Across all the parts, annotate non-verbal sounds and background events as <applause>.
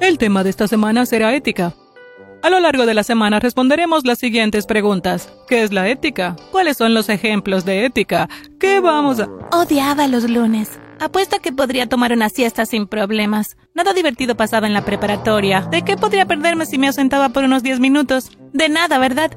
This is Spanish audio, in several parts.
El tema de esta semana será ética. A lo largo de la semana responderemos las siguientes preguntas. ¿Qué es la ética? ¿Cuáles son los ejemplos de ética? ¿Qué vamos a...? Odiaba los lunes. Apuesto a que podría tomar una siesta sin problemas. Nada divertido pasaba en la preparatoria. ¿De qué podría perderme si me ausentaba por unos 10 minutos? De nada, ¿verdad?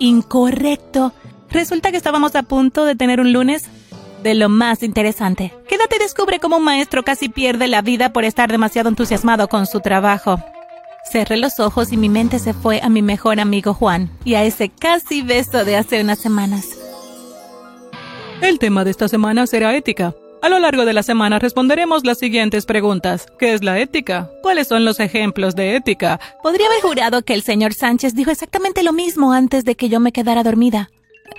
Incorrecto. Resulta que estábamos a punto de tener un lunes de lo más interesante. Quédate y descubre cómo un maestro casi pierde la vida por estar demasiado entusiasmado con su trabajo. Cerré los ojos y mi mente se fue a mi mejor amigo Juan y a ese casi beso de hace unas semanas. El tema de esta semana será ética. A lo largo de la semana responderemos las siguientes preguntas. ¿Qué es la ética? ¿Cuáles son los ejemplos de ética? Podría haber jurado que el señor Sánchez dijo exactamente lo mismo antes de que yo me quedara dormida.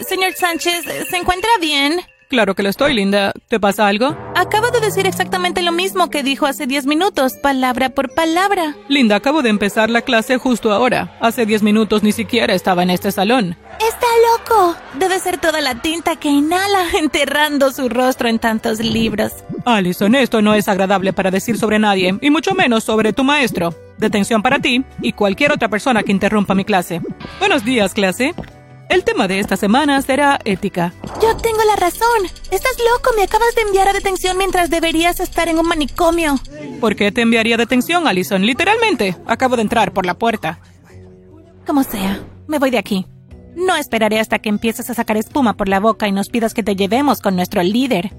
Señor Sánchez, ¿se encuentra bien? Claro que lo estoy, Linda. ¿Te pasa algo? Acabo de decir exactamente lo mismo que dijo hace 10 minutos, palabra por palabra. Linda, acabo de empezar la clase justo ahora. Hace 10 minutos ni siquiera estaba en este salón. Está loco. Debe ser toda la tinta que inhala <laughs> enterrando su rostro en tantos libros. Alison, esto no es agradable para decir sobre nadie, y mucho menos sobre tu maestro. Detención para ti y cualquier otra persona que interrumpa mi clase. Buenos días, clase. El tema de esta semana será ética. Yo tengo la razón. Estás loco, me acabas de enviar a detención mientras deberías estar en un manicomio. ¿Por qué te enviaría a detención, Alison? Literalmente, acabo de entrar por la puerta. Como sea, me voy de aquí. No esperaré hasta que empieces a sacar espuma por la boca y nos pidas que te llevemos con nuestro líder.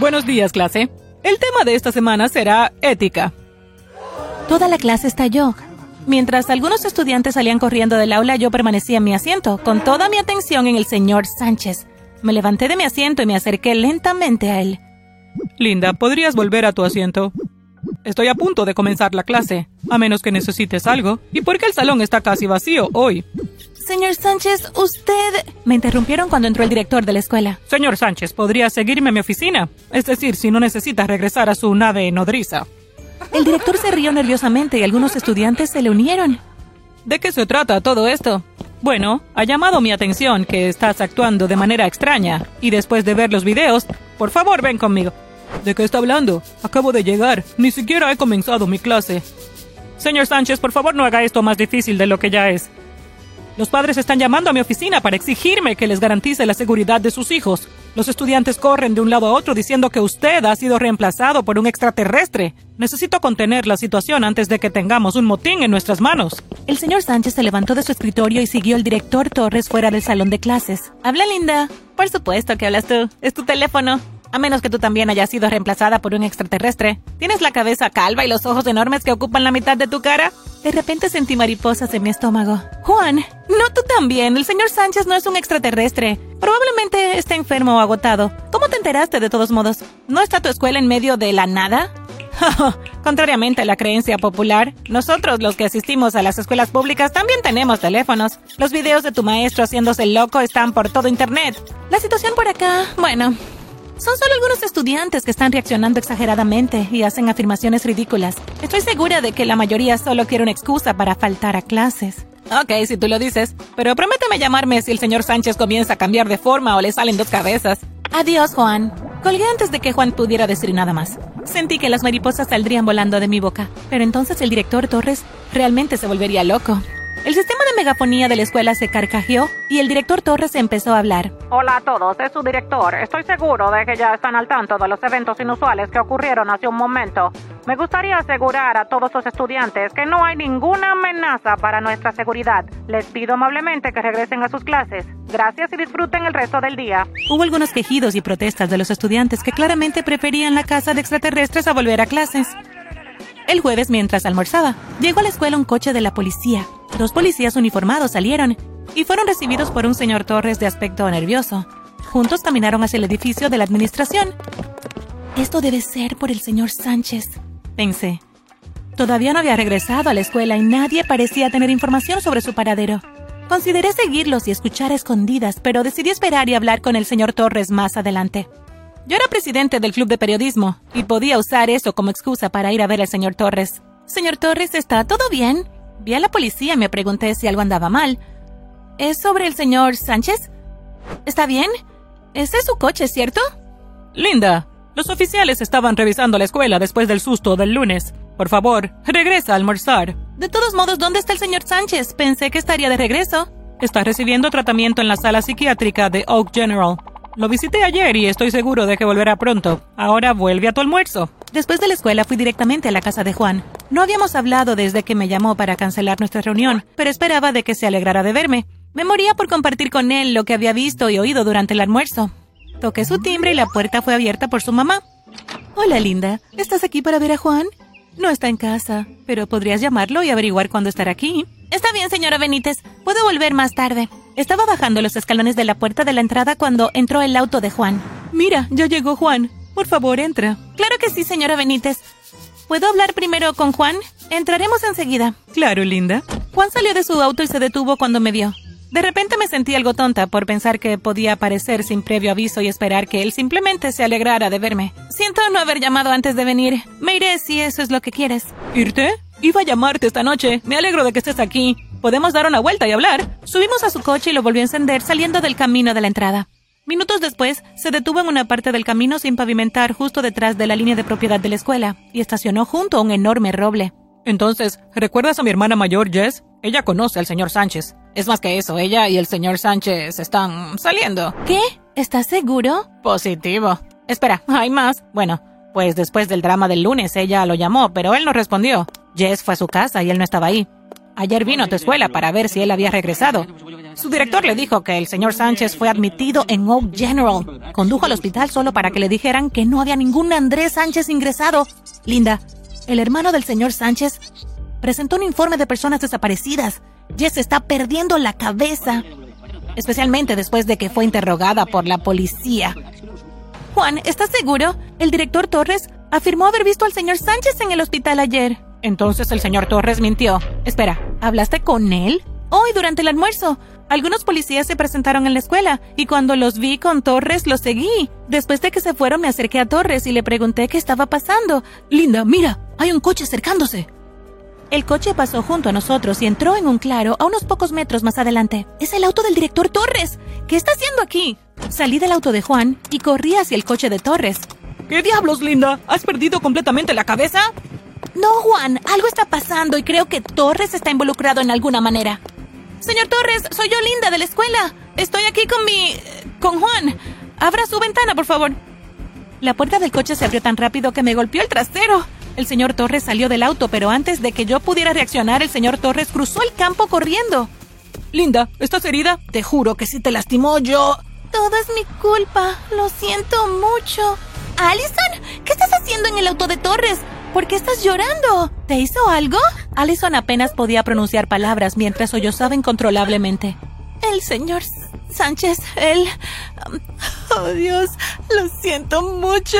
Buenos días, clase. El tema de esta semana será ética. Toda la clase estalló. Mientras algunos estudiantes salían corriendo del aula, yo permanecí en mi asiento, con toda mi atención en el señor Sánchez. Me levanté de mi asiento y me acerqué lentamente a él. Linda, ¿podrías volver a tu asiento? Estoy a punto de comenzar la clase, a menos que necesites algo. ¿Y por qué el salón está casi vacío hoy? Señor Sánchez, usted... Me interrumpieron cuando entró el director de la escuela. Señor Sánchez, ¿podría seguirme a mi oficina? Es decir, si no necesita regresar a su nave nodriza. El director se rió nerviosamente y algunos estudiantes se le unieron. ¿De qué se trata todo esto? Bueno, ha llamado mi atención que estás actuando de manera extraña y después de ver los videos, por favor ven conmigo. ¿De qué está hablando? Acabo de llegar, ni siquiera he comenzado mi clase. Señor Sánchez, por favor no haga esto más difícil de lo que ya es. Los padres están llamando a mi oficina para exigirme que les garantice la seguridad de sus hijos. Los estudiantes corren de un lado a otro diciendo que usted ha sido reemplazado por un extraterrestre. Necesito contener la situación antes de que tengamos un motín en nuestras manos. El señor Sánchez se levantó de su escritorio y siguió al director Torres fuera del salón de clases. Habla Linda. Por supuesto que hablas tú. Es tu teléfono. A menos que tú también hayas sido reemplazada por un extraterrestre. ¿Tienes la cabeza calva y los ojos enormes que ocupan la mitad de tu cara? De repente sentí mariposas en mi estómago. Juan, no tú también. El señor Sánchez no es un extraterrestre. Probablemente esté enfermo o agotado. ¿Cómo te enteraste de todos modos? ¿No está tu escuela en medio de la nada? <laughs> Contrariamente a la creencia popular, nosotros los que asistimos a las escuelas públicas también tenemos teléfonos. Los videos de tu maestro haciéndose loco están por todo Internet. La situación por acá, bueno, son solo algunos estudiantes que están reaccionando exageradamente y hacen afirmaciones ridículas. Estoy segura de que la mayoría solo quiere una excusa para faltar a clases. Ok, si tú lo dices, pero prométeme llamarme si el señor Sánchez comienza a cambiar de forma o le salen dos cabezas. Adiós, Juan. Colgué antes de que Juan pudiera decir nada más. Sentí que las mariposas saldrían volando de mi boca, pero entonces el director Torres realmente se volvería loco. El sistema de megafonía de la escuela se carcajeó y el director Torres empezó a hablar. Hola a todos, es su director. Estoy seguro de que ya están al tanto de los eventos inusuales que ocurrieron hace un momento. Me gustaría asegurar a todos los estudiantes que no hay ninguna amenaza para nuestra seguridad. Les pido amablemente que regresen a sus clases. Gracias y disfruten el resto del día. Hubo algunos quejidos y protestas de los estudiantes que claramente preferían la casa de extraterrestres a volver a clases. El jueves, mientras almorzaba, llegó a la escuela un coche de la policía. Dos policías uniformados salieron y fueron recibidos por un señor Torres de aspecto nervioso. Juntos caminaron hacia el edificio de la administración. Esto debe ser por el señor Sánchez, pensé. Todavía no había regresado a la escuela y nadie parecía tener información sobre su paradero. Consideré seguirlos y escuchar a escondidas, pero decidí esperar y hablar con el señor Torres más adelante. Yo era presidente del club de periodismo y podía usar eso como excusa para ir a ver al señor Torres. Señor Torres, ¿está todo bien? Vi a la policía y me pregunté si algo andaba mal. ¿Es sobre el señor Sánchez? ¿Está bien? Ese es su coche, ¿cierto? Linda, los oficiales estaban revisando la escuela después del susto del lunes. Por favor, regresa a almorzar. De todos modos, ¿dónde está el señor Sánchez? Pensé que estaría de regreso. Está recibiendo tratamiento en la sala psiquiátrica de Oak General. Lo visité ayer y estoy seguro de que volverá pronto. Ahora vuelve a tu almuerzo. Después de la escuela fui directamente a la casa de Juan. No habíamos hablado desde que me llamó para cancelar nuestra reunión, pero esperaba de que se alegrara de verme. Me moría por compartir con él lo que había visto y oído durante el almuerzo. Toqué su timbre y la puerta fue abierta por su mamá. Hola, linda. ¿Estás aquí para ver a Juan? No está en casa, pero podrías llamarlo y averiguar cuándo estará aquí. Está bien, señora Benítez. Puedo volver más tarde. Estaba bajando los escalones de la puerta de la entrada cuando entró el auto de Juan. Mira, ya llegó Juan. Por favor, entra. Claro que sí, señora Benítez. ¿Puedo hablar primero con Juan? Entraremos enseguida. Claro, linda. Juan salió de su auto y se detuvo cuando me vio. De repente me sentí algo tonta por pensar que podía aparecer sin previo aviso y esperar que él simplemente se alegrara de verme. Siento no haber llamado antes de venir. Me iré si eso es lo que quieres. ¿Irte? Iba a llamarte esta noche. Me alegro de que estés aquí. Podemos dar una vuelta y hablar. Subimos a su coche y lo volvió a encender saliendo del camino de la entrada. Minutos después, se detuvo en una parte del camino sin pavimentar justo detrás de la línea de propiedad de la escuela y estacionó junto a un enorme roble. Entonces, ¿recuerdas a mi hermana mayor, Jess? Ella conoce al señor Sánchez. Es más que eso, ella y el señor Sánchez están saliendo. ¿Qué? ¿Estás seguro? Positivo. Espera, hay más. Bueno, pues después del drama del lunes ella lo llamó, pero él no respondió. Jess fue a su casa y él no estaba ahí. Ayer vino a tu escuela para ver si él había regresado. Su director le dijo que el señor Sánchez fue admitido en Oak General. Condujo al hospital solo para que le dijeran que no había ningún Andrés Sánchez ingresado. Linda, el hermano del señor Sánchez presentó un informe de personas desaparecidas. Jess está perdiendo la cabeza, especialmente después de que fue interrogada por la policía. Juan, ¿estás seguro? El director Torres afirmó haber visto al señor Sánchez en el hospital ayer. Entonces el señor Torres mintió. Espera, ¿hablaste con él? Hoy, durante el almuerzo. Algunos policías se presentaron en la escuela y cuando los vi con Torres los seguí. Después de que se fueron me acerqué a Torres y le pregunté qué estaba pasando. Linda, mira, hay un coche acercándose. El coche pasó junto a nosotros y entró en un claro a unos pocos metros más adelante. Es el auto del director Torres. ¿Qué está haciendo aquí? Salí del auto de Juan y corrí hacia el coche de Torres. ¿Qué diablos, Linda? ¿Has perdido completamente la cabeza? No, Juan, algo está pasando y creo que Torres está involucrado en alguna manera. Señor Torres, soy yo Linda de la escuela. Estoy aquí con mi... con Juan. Abra su ventana, por favor. La puerta del coche se abrió tan rápido que me golpeó el trasero. El señor Torres salió del auto, pero antes de que yo pudiera reaccionar, el señor Torres cruzó el campo corriendo. Linda, ¿estás herida? Te juro que si te lastimó yo... Todo es mi culpa. Lo siento mucho. Allison, ¿qué estás haciendo en el auto de Torres? ¿Por qué estás llorando? ¿Te hizo algo? Allison apenas podía pronunciar palabras mientras sollozaba incontrolablemente. El señor Sánchez, él... Oh Dios, lo siento mucho.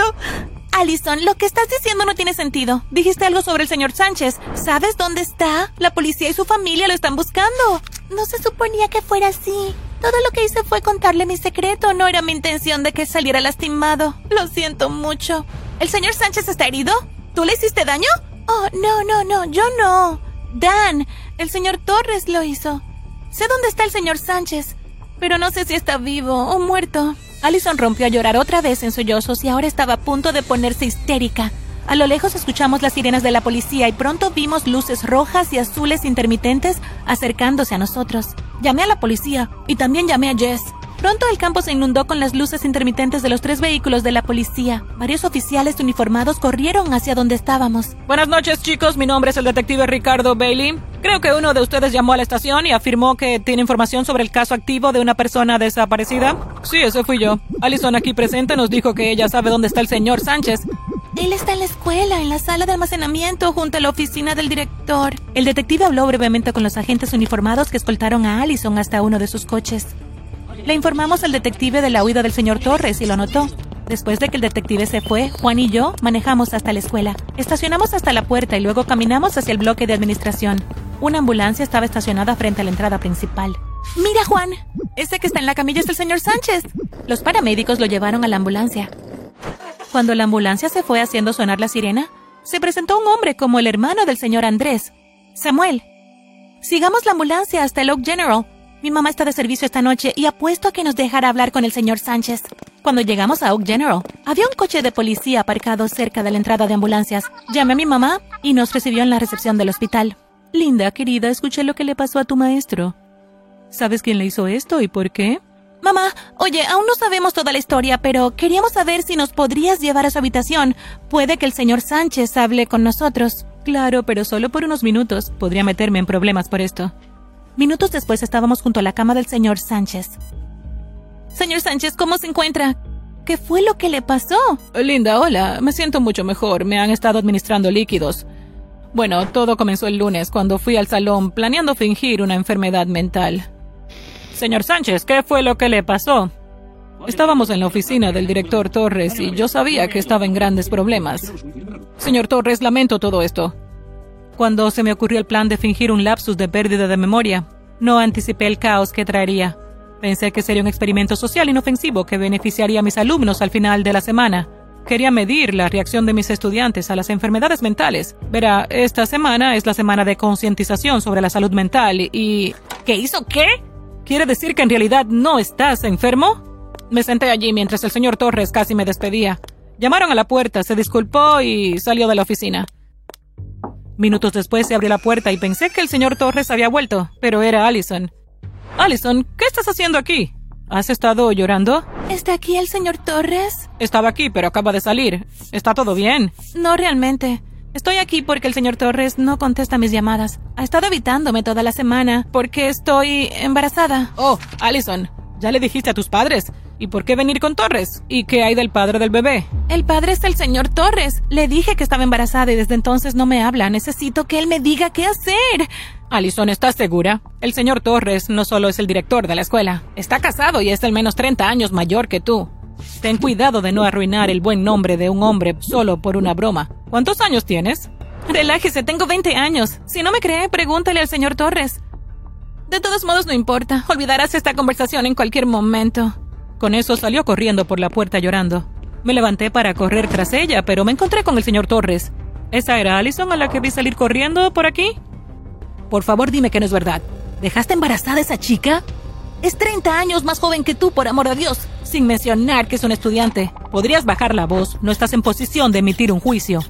Allison, lo que estás diciendo no tiene sentido. Dijiste algo sobre el señor Sánchez. ¿Sabes dónde está? La policía y su familia lo están buscando. No se suponía que fuera así. Todo lo que hice fue contarle mi secreto. No era mi intención de que saliera lastimado. Lo siento mucho. ¿El señor Sánchez está herido? ¿Tú le hiciste daño? Oh, no, no, no, yo no. Dan, el señor Torres lo hizo. Sé dónde está el señor Sánchez, pero no sé si está vivo o muerto. Allison rompió a llorar otra vez en sollozos y ahora estaba a punto de ponerse histérica. A lo lejos escuchamos las sirenas de la policía y pronto vimos luces rojas y azules intermitentes acercándose a nosotros. Llamé a la policía y también llamé a Jess. Pronto el campo se inundó con las luces intermitentes de los tres vehículos de la policía. Varios oficiales uniformados corrieron hacia donde estábamos. Buenas noches, chicos. Mi nombre es el detective Ricardo Bailey. Creo que uno de ustedes llamó a la estación y afirmó que tiene información sobre el caso activo de una persona desaparecida. Sí, ese fui yo. Allison aquí presente nos dijo que ella sabe dónde está el señor Sánchez. Él está en la escuela, en la sala de almacenamiento, junto a la oficina del director. El detective habló brevemente con los agentes uniformados que escoltaron a Allison hasta uno de sus coches. Le informamos al detective de la huida del señor Torres y lo notó. Después de que el detective se fue, Juan y yo manejamos hasta la escuela. Estacionamos hasta la puerta y luego caminamos hacia el bloque de administración. Una ambulancia estaba estacionada frente a la entrada principal. Mira, Juan. Ese que está en la camilla es el señor Sánchez. Los paramédicos lo llevaron a la ambulancia. Cuando la ambulancia se fue haciendo sonar la sirena, se presentó un hombre como el hermano del señor Andrés, Samuel. Sigamos la ambulancia hasta el Oak General. Mi mamá está de servicio esta noche y apuesto a que nos dejará hablar con el señor Sánchez. Cuando llegamos a Oak General, había un coche de policía aparcado cerca de la entrada de ambulancias. Llamé a mi mamá y nos recibió en la recepción del hospital. Linda, querida, escuché lo que le pasó a tu maestro. ¿Sabes quién le hizo esto y por qué? Mamá, oye, aún no sabemos toda la historia, pero queríamos saber si nos podrías llevar a su habitación. Puede que el señor Sánchez hable con nosotros. Claro, pero solo por unos minutos. Podría meterme en problemas por esto. Minutos después estábamos junto a la cama del señor Sánchez. Señor Sánchez, ¿cómo se encuentra? ¿Qué fue lo que le pasó? Linda, hola. Me siento mucho mejor. Me han estado administrando líquidos. Bueno, todo comenzó el lunes cuando fui al salón planeando fingir una enfermedad mental. Señor Sánchez, ¿qué fue lo que le pasó? Estábamos en la oficina del director Torres y yo sabía que estaba en grandes problemas. Señor Torres, lamento todo esto. Cuando se me ocurrió el plan de fingir un lapsus de pérdida de memoria, no anticipé el caos que traería. Pensé que sería un experimento social inofensivo que beneficiaría a mis alumnos al final de la semana. Quería medir la reacción de mis estudiantes a las enfermedades mentales. Verá, esta semana es la semana de concientización sobre la salud mental y... ¿Qué hizo qué? ¿Quiere decir que en realidad no estás enfermo? Me senté allí mientras el señor Torres casi me despedía. Llamaron a la puerta, se disculpó y salió de la oficina. Minutos después se abrió la puerta y pensé que el señor Torres había vuelto, pero era Allison. Allison, ¿qué estás haciendo aquí? ¿Has estado llorando? ¿Está aquí el señor Torres? Estaba aquí, pero acaba de salir. ¿Está todo bien? No realmente. Estoy aquí porque el señor Torres no contesta mis llamadas. Ha estado evitándome toda la semana porque estoy embarazada. Oh, Allison, ¿ya le dijiste a tus padres? ¿Y por qué venir con Torres? ¿Y qué hay del padre del bebé? El padre es el señor Torres. Le dije que estaba embarazada y desde entonces no me habla. Necesito que él me diga qué hacer. Alison, ¿estás segura? El señor Torres no solo es el director de la escuela, está casado y es al menos 30 años mayor que tú. Ten cuidado de no arruinar el buen nombre de un hombre solo por una broma. ¿Cuántos años tienes? Relájese, tengo 20 años. Si no me cree, pregúntale al señor Torres. De todos modos, no importa. Olvidarás esta conversación en cualquier momento. Con eso salió corriendo por la puerta llorando. Me levanté para correr tras ella, pero me encontré con el señor Torres. ¿Esa era Allison a la que vi salir corriendo por aquí? Por favor, dime que no es verdad. ¿Dejaste embarazada a esa chica? Es 30 años más joven que tú, por amor de Dios, sin mencionar que es un estudiante. Podrías bajar la voz, no estás en posición de emitir un juicio.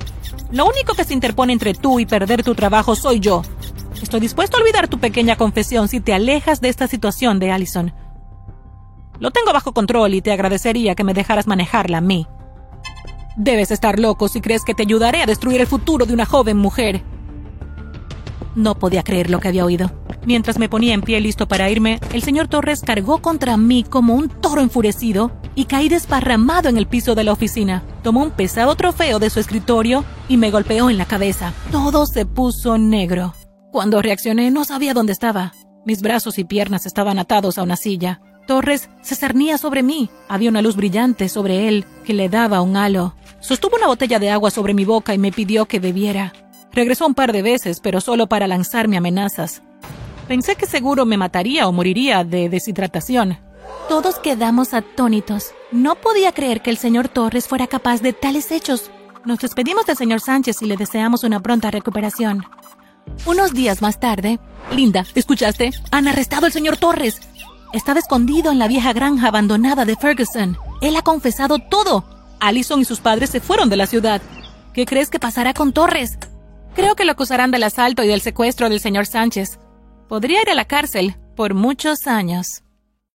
Lo único que se interpone entre tú y perder tu trabajo soy yo. Estoy dispuesto a olvidar tu pequeña confesión si te alejas de esta situación de Allison. Lo tengo bajo control y te agradecería que me dejaras manejarla a mí. Debes estar loco si crees que te ayudaré a destruir el futuro de una joven mujer. No podía creer lo que había oído. Mientras me ponía en pie listo para irme, el señor Torres cargó contra mí como un toro enfurecido y caí desparramado en el piso de la oficina. Tomó un pesado trofeo de su escritorio y me golpeó en la cabeza. Todo se puso negro. Cuando reaccioné no sabía dónde estaba. Mis brazos y piernas estaban atados a una silla. Torres se cernía sobre mí. Había una luz brillante sobre él que le daba un halo. Sostuvo una botella de agua sobre mi boca y me pidió que bebiera. Regresó un par de veces, pero solo para lanzarme amenazas. Pensé que seguro me mataría o moriría de deshidratación. Todos quedamos atónitos. No podía creer que el señor Torres fuera capaz de tales hechos. Nos despedimos del señor Sánchez y le deseamos una pronta recuperación. Unos días más tarde, Linda, ¿escuchaste? Han arrestado al señor Torres. Estaba escondido en la vieja granja abandonada de Ferguson. Él ha confesado todo. Allison y sus padres se fueron de la ciudad. ¿Qué crees que pasará con Torres? Creo que lo acusarán del asalto y del secuestro del señor Sánchez. Podría ir a la cárcel por muchos años.